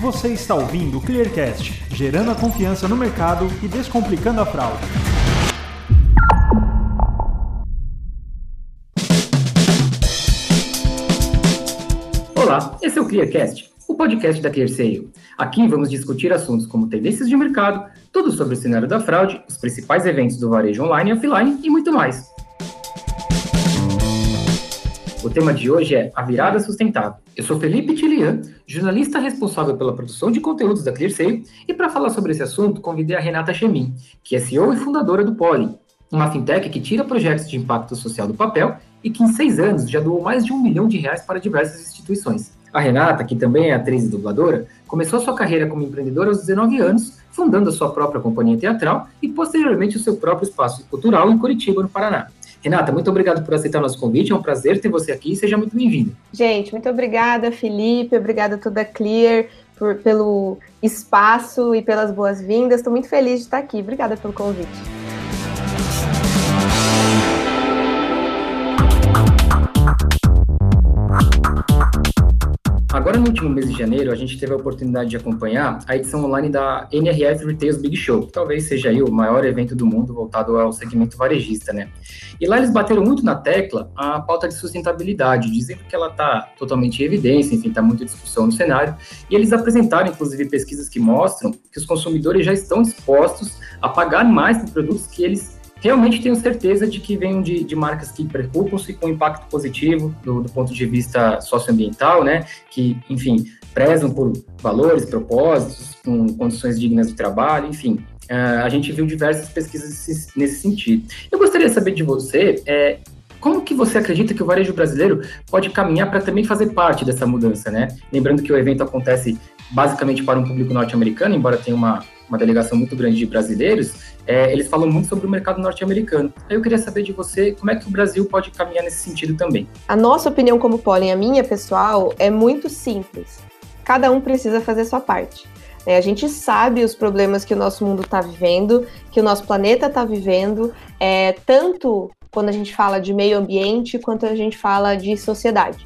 Você está ouvindo o Clearcast, gerando a confiança no mercado e descomplicando a fraude. Olá, esse é o Clearcast, o podcast da ClearSale. Aqui vamos discutir assuntos como tendências de mercado, tudo sobre o cenário da fraude, os principais eventos do varejo online e offline e muito mais. O tema de hoje é a virada sustentável. Eu sou Felipe Tilian, jornalista responsável pela produção de conteúdos da ClearSale, e para falar sobre esse assunto, convidei a Renata Chemin, que é CEO e fundadora do Poly, uma fintech que tira projetos de impacto social do papel e que em seis anos já doou mais de um milhão de reais para diversas instituições. A Renata, que também é atriz e dubladora, começou sua carreira como empreendedora aos 19 anos, fundando a sua própria companhia teatral e posteriormente o seu próprio espaço cultural em Curitiba, no Paraná. Renata, muito obrigado por aceitar nosso convite. É um prazer ter você aqui. Seja muito bem-vinda. Gente, muito obrigada, Felipe. Obrigada toda Clear por, pelo espaço e pelas boas-vindas. Estou muito feliz de estar aqui. Obrigada pelo convite. Agora, no último mês de janeiro, a gente teve a oportunidade de acompanhar a edição online da NRF Retails Big Show, que talvez seja aí o maior evento do mundo voltado ao segmento varejista, né? E lá eles bateram muito na tecla a pauta de sustentabilidade, dizendo que ela está totalmente em evidência, enfim, está muita discussão no cenário. E eles apresentaram, inclusive, pesquisas que mostram que os consumidores já estão dispostos a pagar mais por produtos que eles realmente tenho certeza de que venham de, de marcas que preocupam-se com impacto positivo do, do, ponto de vista socioambiental, né? Que, enfim, prezam por valores, propósitos, com condições dignas de trabalho, enfim. Uh, a gente viu diversas pesquisas nesse sentido. Eu gostaria de saber de você é, como que você acredita que o varejo brasileiro pode caminhar para também fazer parte dessa mudança, né? Lembrando que o evento acontece basicamente para um público norte-americano, embora tenha uma, uma delegação muito grande de brasileiros, é, eles falam muito sobre o mercado norte-americano. Eu queria saber de você como é que o Brasil pode caminhar nesse sentido também. A nossa opinião como Pollen, a minha pessoal, é muito simples. Cada um precisa fazer sua parte. É, a gente sabe os problemas que o nosso mundo está vivendo, que o nosso planeta está vivendo, é, tanto quando a gente fala de meio ambiente quanto a gente fala de sociedade.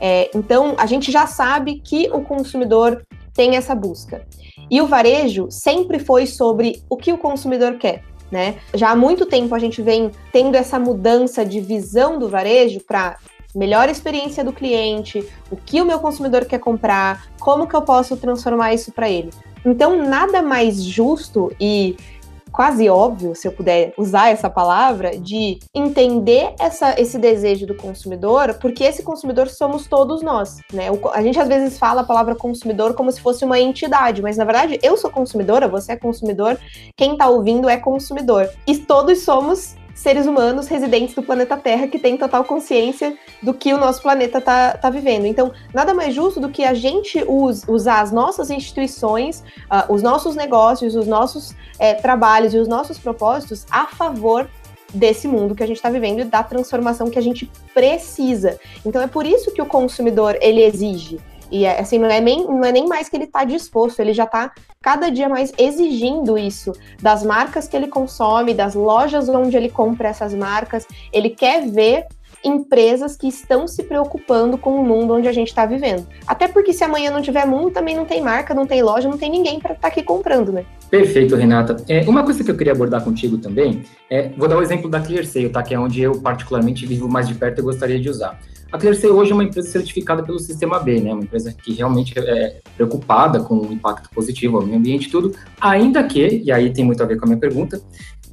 É, então, a gente já sabe que o consumidor tem essa busca. E o varejo sempre foi sobre o que o consumidor quer. Né? Já há muito tempo a gente vem tendo essa mudança de visão do varejo para melhor experiência do cliente, o que o meu consumidor quer comprar, como que eu posso transformar isso para ele. Então, nada mais justo e quase óbvio, se eu puder usar essa palavra, de entender essa, esse desejo do consumidor, porque esse consumidor somos todos nós, né? O, a gente às vezes fala a palavra consumidor como se fosse uma entidade, mas na verdade eu sou consumidora, você é consumidor, quem tá ouvindo é consumidor. E todos somos seres humanos residentes do planeta Terra que têm total consciência do que o nosso planeta está tá vivendo. Então, nada mais justo do que a gente use, usar as nossas instituições, uh, os nossos negócios, os nossos é, trabalhos e os nossos propósitos a favor desse mundo que a gente está vivendo e da transformação que a gente precisa. Então, é por isso que o consumidor ele exige. E é, assim, não é, nem, não é nem mais que ele está disposto, ele já está cada dia mais exigindo isso das marcas que ele consome, das lojas onde ele compra essas marcas. Ele quer ver empresas que estão se preocupando com o mundo onde a gente está vivendo. Até porque se amanhã não tiver mundo, também não tem marca, não tem loja, não tem ninguém para estar tá aqui comprando, né? Perfeito, Renata. É, uma coisa que eu queria abordar contigo também é, vou dar o exemplo da ClearSale, tá? Que é onde eu particularmente vivo mais de perto e gostaria de usar. A Clearstay hoje é uma empresa certificada pelo Sistema B, né? Uma empresa que realmente é preocupada com o impacto positivo ao meio ambiente e tudo, ainda que, e aí tem muito a ver com a minha pergunta,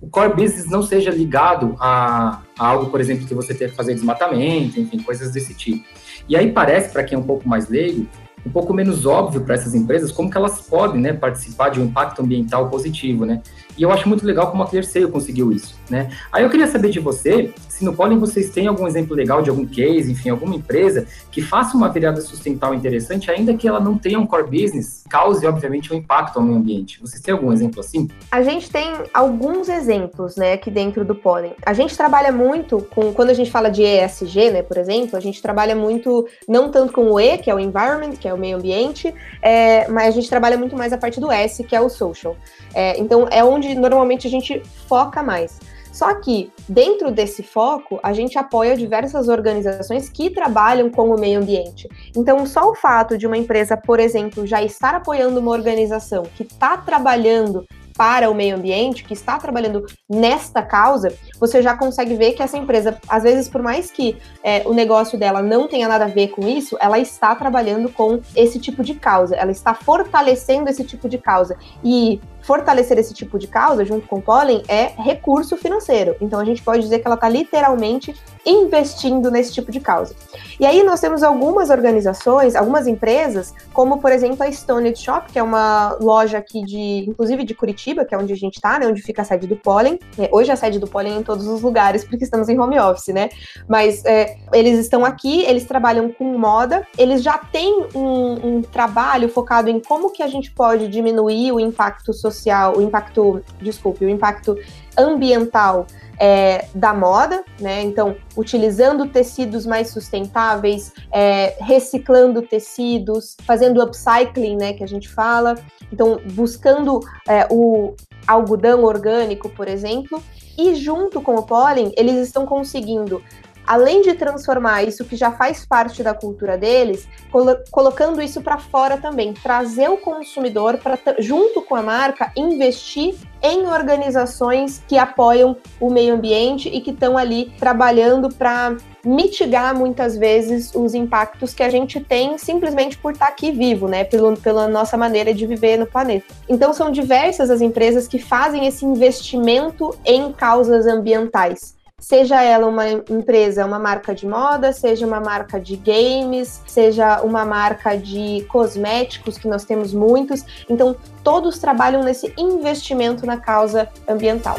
o core business não seja ligado a, a algo, por exemplo, que você tenha que fazer desmatamento, enfim, coisas desse tipo. E aí parece, para quem é um pouco mais leigo, um pouco menos óbvio para essas empresas como que elas podem né, participar de um impacto ambiental positivo, né? E eu acho muito legal como a ClearSale conseguiu isso, né? Aí eu queria saber de você, se no Pollen vocês têm algum exemplo legal de algum case, enfim, alguma empresa que faça uma virada sustentável interessante, ainda que ela não tenha um core business, cause, obviamente, um impacto ao meio ambiente. Vocês têm algum exemplo assim? A gente tem alguns exemplos, né, aqui dentro do Pollen. A gente trabalha muito com, quando a gente fala de ESG, né, por exemplo, a gente trabalha muito, não tanto com o E, que é o environment, que é o meio ambiente, é, mas a gente trabalha muito mais a parte do S, que é o social. É, então, é onde normalmente a gente foca mais. Só que, dentro desse foco, a gente apoia diversas organizações que trabalham com o meio ambiente. Então, só o fato de uma empresa, por exemplo, já estar apoiando uma organização que está trabalhando para o meio ambiente, que está trabalhando nesta causa, você já consegue ver que essa empresa, às vezes, por mais que é, o negócio dela não tenha nada a ver com isso, ela está trabalhando com esse tipo de causa, ela está fortalecendo esse tipo de causa. E fortalecer esse tipo de causa, junto com o pólen, é recurso financeiro. Então a gente pode dizer que ela está literalmente investindo nesse tipo de causa. E aí nós temos algumas organizações, algumas empresas, como por exemplo a Stone Shop, que é uma loja aqui de, inclusive de Curitiba, que é onde a gente está, né, onde fica a sede do pólen. É, hoje a sede do pólen é em todos os lugares, porque estamos em home office, né? Mas é, eles estão aqui, eles trabalham com moda, eles já têm um, um trabalho focado em como que a gente pode diminuir o impacto social social, o impacto, desculpe, o impacto ambiental é, da moda, né? Então, utilizando tecidos mais sustentáveis, é, reciclando tecidos, fazendo upcycling, né? Que a gente fala. Então, buscando é, o algodão orgânico, por exemplo. E junto com o pólen, eles estão conseguindo além de transformar isso que já faz parte da cultura deles, colo colocando isso para fora também, trazer o consumidor para junto com a marca investir em organizações que apoiam o meio ambiente e que estão ali trabalhando para mitigar muitas vezes os impactos que a gente tem simplesmente por estar tá aqui vivo, né? Pelo, pela nossa maneira de viver no planeta. Então são diversas as empresas que fazem esse investimento em causas ambientais seja ela uma empresa, uma marca de moda, seja uma marca de games, seja uma marca de cosméticos, que nós temos muitos. Então, todos trabalham nesse investimento na causa ambiental.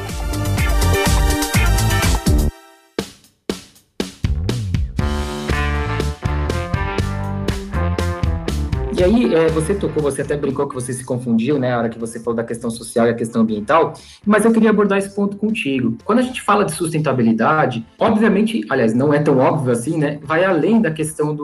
E aí, é, você tocou, você até brincou que você se confundiu, né, a hora que você falou da questão social e a questão ambiental, mas eu queria abordar esse ponto contigo. Quando a gente fala de sustentabilidade, obviamente, aliás, não é tão óbvio assim, né, vai além da questão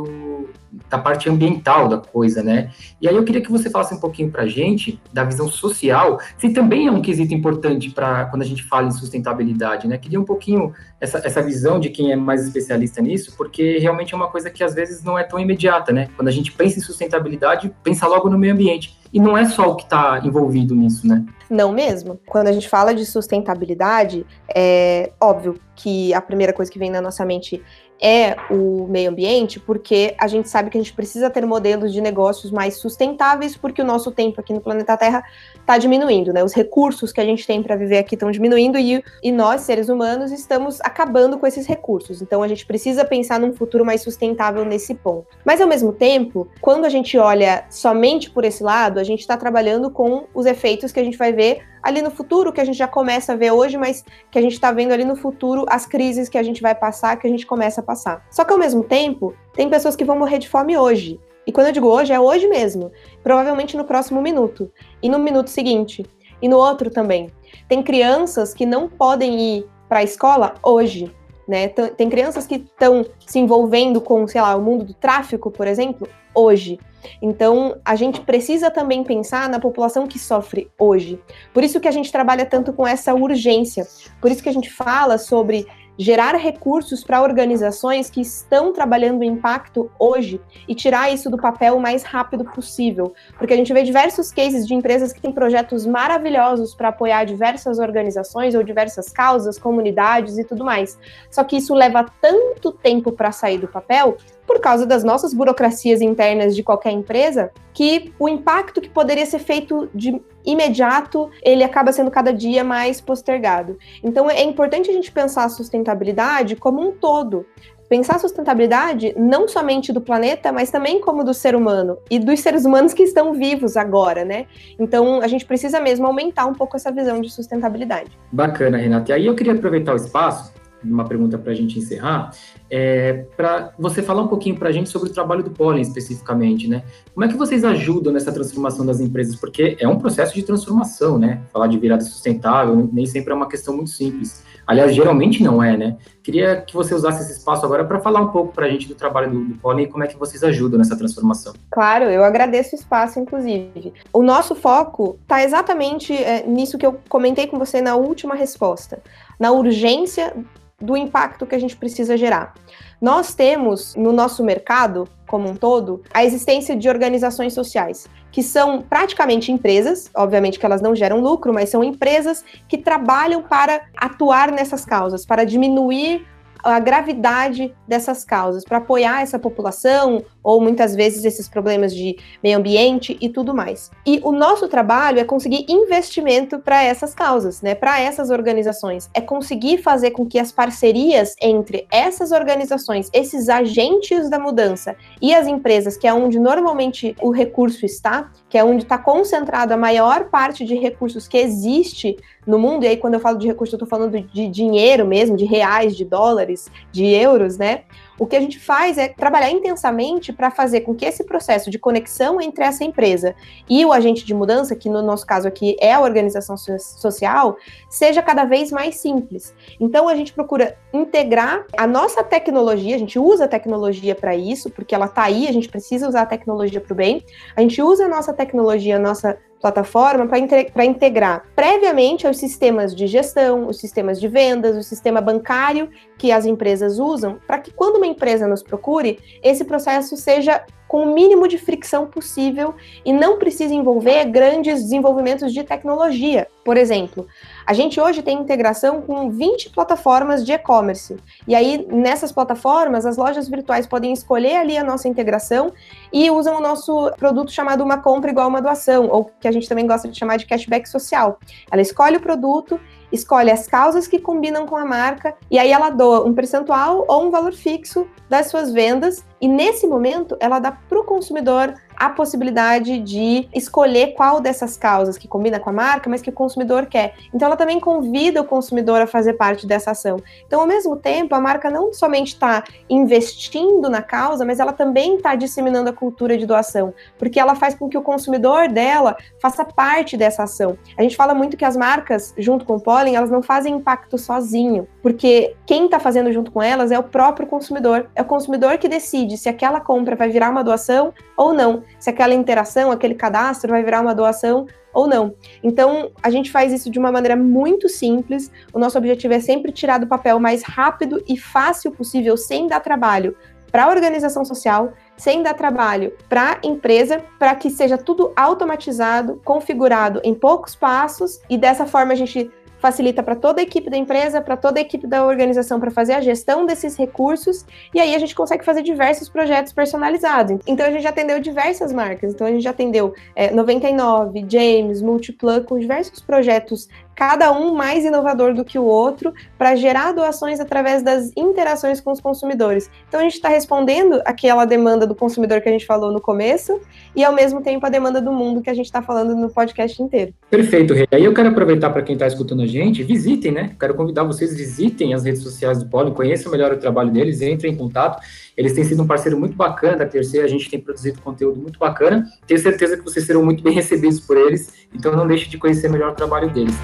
da parte ambiental da coisa, né? E aí eu queria que você falasse um pouquinho para a gente da visão social, se também é um quesito importante para quando a gente fala em sustentabilidade, né? Queria um pouquinho essa, essa visão de quem é mais especialista nisso, porque realmente é uma coisa que às vezes não é tão imediata, né? Quando a gente pensa em sustentabilidade, pensa logo no meio ambiente. E não é só o que está envolvido nisso, né? Não mesmo. Quando a gente fala de sustentabilidade, é óbvio que a primeira coisa que vem na nossa mente é o meio ambiente, porque a gente sabe que a gente precisa ter modelos de negócios mais sustentáveis, porque o nosso tempo aqui no planeta Terra está diminuindo, né? Os recursos que a gente tem para viver aqui estão diminuindo e, e nós, seres humanos, estamos acabando com esses recursos. Então a gente precisa pensar num futuro mais sustentável nesse ponto. Mas ao mesmo tempo, quando a gente olha somente por esse lado, a gente está trabalhando com os efeitos que a gente vai ver ali no futuro, que a gente já começa a ver hoje, mas que a gente está vendo ali no futuro as crises que a gente vai passar, que a gente começa a passar. Só que ao mesmo tempo, tem pessoas que vão morrer de fome hoje. E quando eu digo hoje, é hoje mesmo. Provavelmente no próximo minuto. E no minuto seguinte. E no outro também. Tem crianças que não podem ir para a escola hoje. Né? Tem crianças que estão se envolvendo com, sei lá, o mundo do tráfico, por exemplo, hoje. Então, a gente precisa também pensar na população que sofre hoje. Por isso que a gente trabalha tanto com essa urgência. Por isso que a gente fala sobre gerar recursos para organizações que estão trabalhando o impacto hoje e tirar isso do papel o mais rápido possível. Porque a gente vê diversos cases de empresas que têm projetos maravilhosos para apoiar diversas organizações ou diversas causas, comunidades e tudo mais. Só que isso leva tanto tempo para sair do papel por causa das nossas burocracias internas de qualquer empresa, que o impacto que poderia ser feito de imediato, ele acaba sendo cada dia mais postergado. Então é importante a gente pensar a sustentabilidade como um todo. Pensar a sustentabilidade não somente do planeta, mas também como do ser humano e dos seres humanos que estão vivos agora, né? Então a gente precisa mesmo aumentar um pouco essa visão de sustentabilidade. Bacana, Renata. E aí eu queria aproveitar o espaço uma pergunta para a gente encerrar, é, para você falar um pouquinho para a gente sobre o trabalho do Pólen especificamente, né? Como é que vocês ajudam nessa transformação das empresas? Porque é um processo de transformação, né? Falar de virada sustentável nem sempre é uma questão muito simples. Aliás, geralmente não é, né? Queria que você usasse esse espaço agora para falar um pouco para a gente do trabalho do, do e como é que vocês ajudam nessa transformação. Claro, eu agradeço o espaço, inclusive. O nosso foco está exatamente é, nisso que eu comentei com você na última resposta, na urgência do impacto que a gente precisa gerar. Nós temos no nosso mercado, como um todo, a existência de organizações sociais, que são praticamente empresas, obviamente que elas não geram lucro, mas são empresas que trabalham para atuar nessas causas, para diminuir a gravidade dessas causas, para apoiar essa população, ou muitas vezes esses problemas de meio ambiente e tudo mais. E o nosso trabalho é conseguir investimento para essas causas, né, para essas organizações, é conseguir fazer com que as parcerias entre essas organizações, esses agentes da mudança e as empresas, que é onde normalmente o recurso está, que é onde está concentrado a maior parte de recursos que existe no mundo, e aí quando eu falo de recurso, eu estou falando de dinheiro mesmo, de reais, de dólares, de euros, né? O que a gente faz é trabalhar intensamente para fazer com que esse processo de conexão entre essa empresa e o agente de mudança, que no nosso caso aqui é a organização social, seja cada vez mais simples. Então a gente procura integrar a nossa tecnologia, a gente usa a tecnologia para isso, porque ela está aí, a gente precisa usar a tecnologia para o bem. A gente usa a nossa tecnologia, a nossa plataforma para integrar previamente aos sistemas de gestão, os sistemas de vendas, o sistema bancário que as empresas usam, para que quando uma empresa nos procure, esse processo seja com o mínimo de fricção possível e não precisa envolver grandes desenvolvimentos de tecnologia. Por exemplo, a gente hoje tem integração com 20 plataformas de e-commerce. E aí, nessas plataformas, as lojas virtuais podem escolher ali a nossa integração e usam o nosso produto chamado uma compra igual uma doação, ou que a gente também gosta de chamar de cashback social. Ela escolhe o produto escolhe as causas que combinam com a marca e aí ela doa um percentual ou um valor fixo das suas vendas. E nesse momento ela dá para o consumidor a possibilidade de escolher qual dessas causas que combina com a marca, mas que o consumidor quer. Então ela também convida o consumidor a fazer parte dessa ação. Então, ao mesmo tempo, a marca não somente está investindo na causa, mas ela também está disseminando a cultura de doação, porque ela faz com que o consumidor dela faça parte dessa ação. A gente fala muito que as marcas, junto com o Pollen, elas não fazem impacto sozinho, porque quem está fazendo junto com elas é o próprio consumidor. É o consumidor que decide se aquela compra vai virar uma doação ou não se aquela interação, aquele cadastro vai virar uma doação ou não. Então, a gente faz isso de uma maneira muito simples. O nosso objetivo é sempre tirar do papel o mais rápido e fácil possível, sem dar trabalho para a organização social, sem dar trabalho para a empresa, para que seja tudo automatizado, configurado em poucos passos e dessa forma a gente facilita para toda a equipe da empresa, para toda a equipe da organização para fazer a gestão desses recursos, e aí a gente consegue fazer diversos projetos personalizados. Então a gente já atendeu diversas marcas, então a gente já atendeu é, 99, James, Multiplug, com diversos projetos cada um mais inovador do que o outro, para gerar doações através das interações com os consumidores. Então a gente está respondendo aquela demanda do consumidor que a gente falou no começo e ao mesmo tempo a demanda do mundo que a gente está falando no podcast inteiro. Perfeito, Rei. Aí eu quero aproveitar para quem está escutando a gente, visitem, né? Quero convidar vocês, visitem as redes sociais do Poli, conheçam melhor o trabalho deles, entrem em contato. Eles têm sido um parceiro muito bacana da Terceira, a gente tem produzido conteúdo muito bacana. Tenho certeza que vocês serão muito bem recebidos por eles, então não deixe de conhecer melhor o trabalho deles.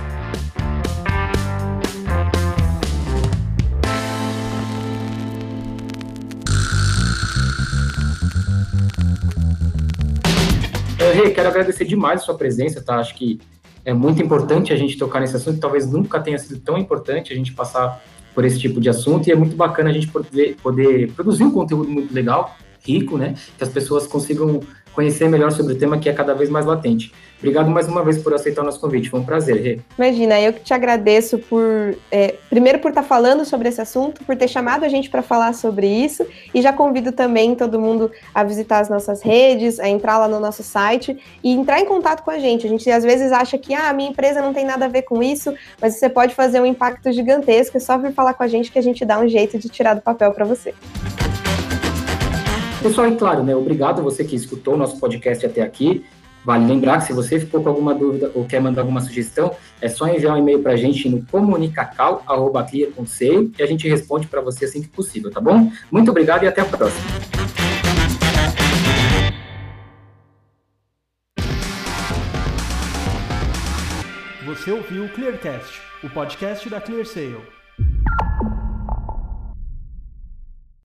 Rê, quero agradecer demais a sua presença, tá? Acho que é muito importante a gente tocar nesse assunto, talvez nunca tenha sido tão importante a gente passar por esse tipo de assunto, e é muito bacana a gente poder, poder produzir um conteúdo muito legal, rico, né? Que as pessoas consigam conhecer melhor sobre o tema que é cada vez mais latente. Obrigado mais uma vez por aceitar o nosso convite, foi um prazer, Rê. Imagina, eu que te agradeço por, é, primeiro por estar falando sobre esse assunto, por ter chamado a gente para falar sobre isso, e já convido também todo mundo a visitar as nossas redes, a entrar lá no nosso site e entrar em contato com a gente. A gente às vezes acha que ah, a minha empresa não tem nada a ver com isso, mas você pode fazer um impacto gigantesco, é só vir falar com a gente que a gente dá um jeito de tirar do papel para você. Pessoal, e claro, né, obrigado você que escutou o nosso podcast até aqui. Vale lembrar que se você ficou com alguma dúvida ou quer mandar alguma sugestão, é só enviar um e-mail para a gente no comunicacal.clear.co e a gente responde para você assim que possível, tá bom? Muito obrigado e até a próxima. Você ouviu o Clearcast, o podcast da ClearSale.